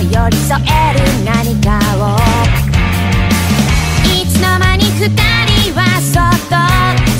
寄り添える何かを。いつの間に二人はそっと